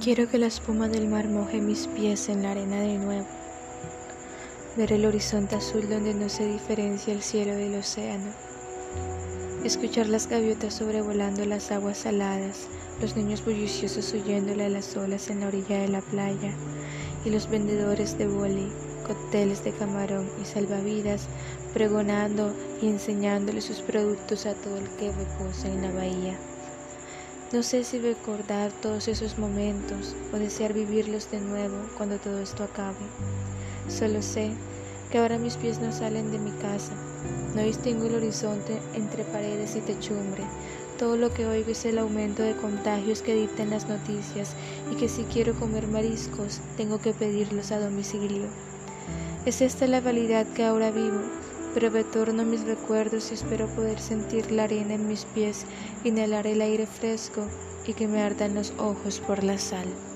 Quiero que la espuma del mar moje mis pies en la arena de nuevo. Ver el horizonte azul donde no se diferencia el cielo del océano. Escuchar las gaviotas sobrevolando las aguas saladas, los niños bulliciosos huyéndole a las olas en la orilla de la playa y los vendedores de boli, cócteles de camarón y salvavidas pregonando y enseñándole sus productos a todo el que reposa en la bahía. No sé si recordar todos esos momentos o desear vivirlos de nuevo cuando todo esto acabe. Solo sé que ahora mis pies no salen de mi casa. No distingo el horizonte entre paredes y techumbre. Todo lo que oigo es el aumento de contagios que dictan las noticias y que si quiero comer mariscos tengo que pedirlos a domicilio. Es esta la realidad que ahora vivo, pero retorno mis recuerdos y espero poder sentir la arena en mis pies, inhalar el aire fresco y que me ardan los ojos por la sal.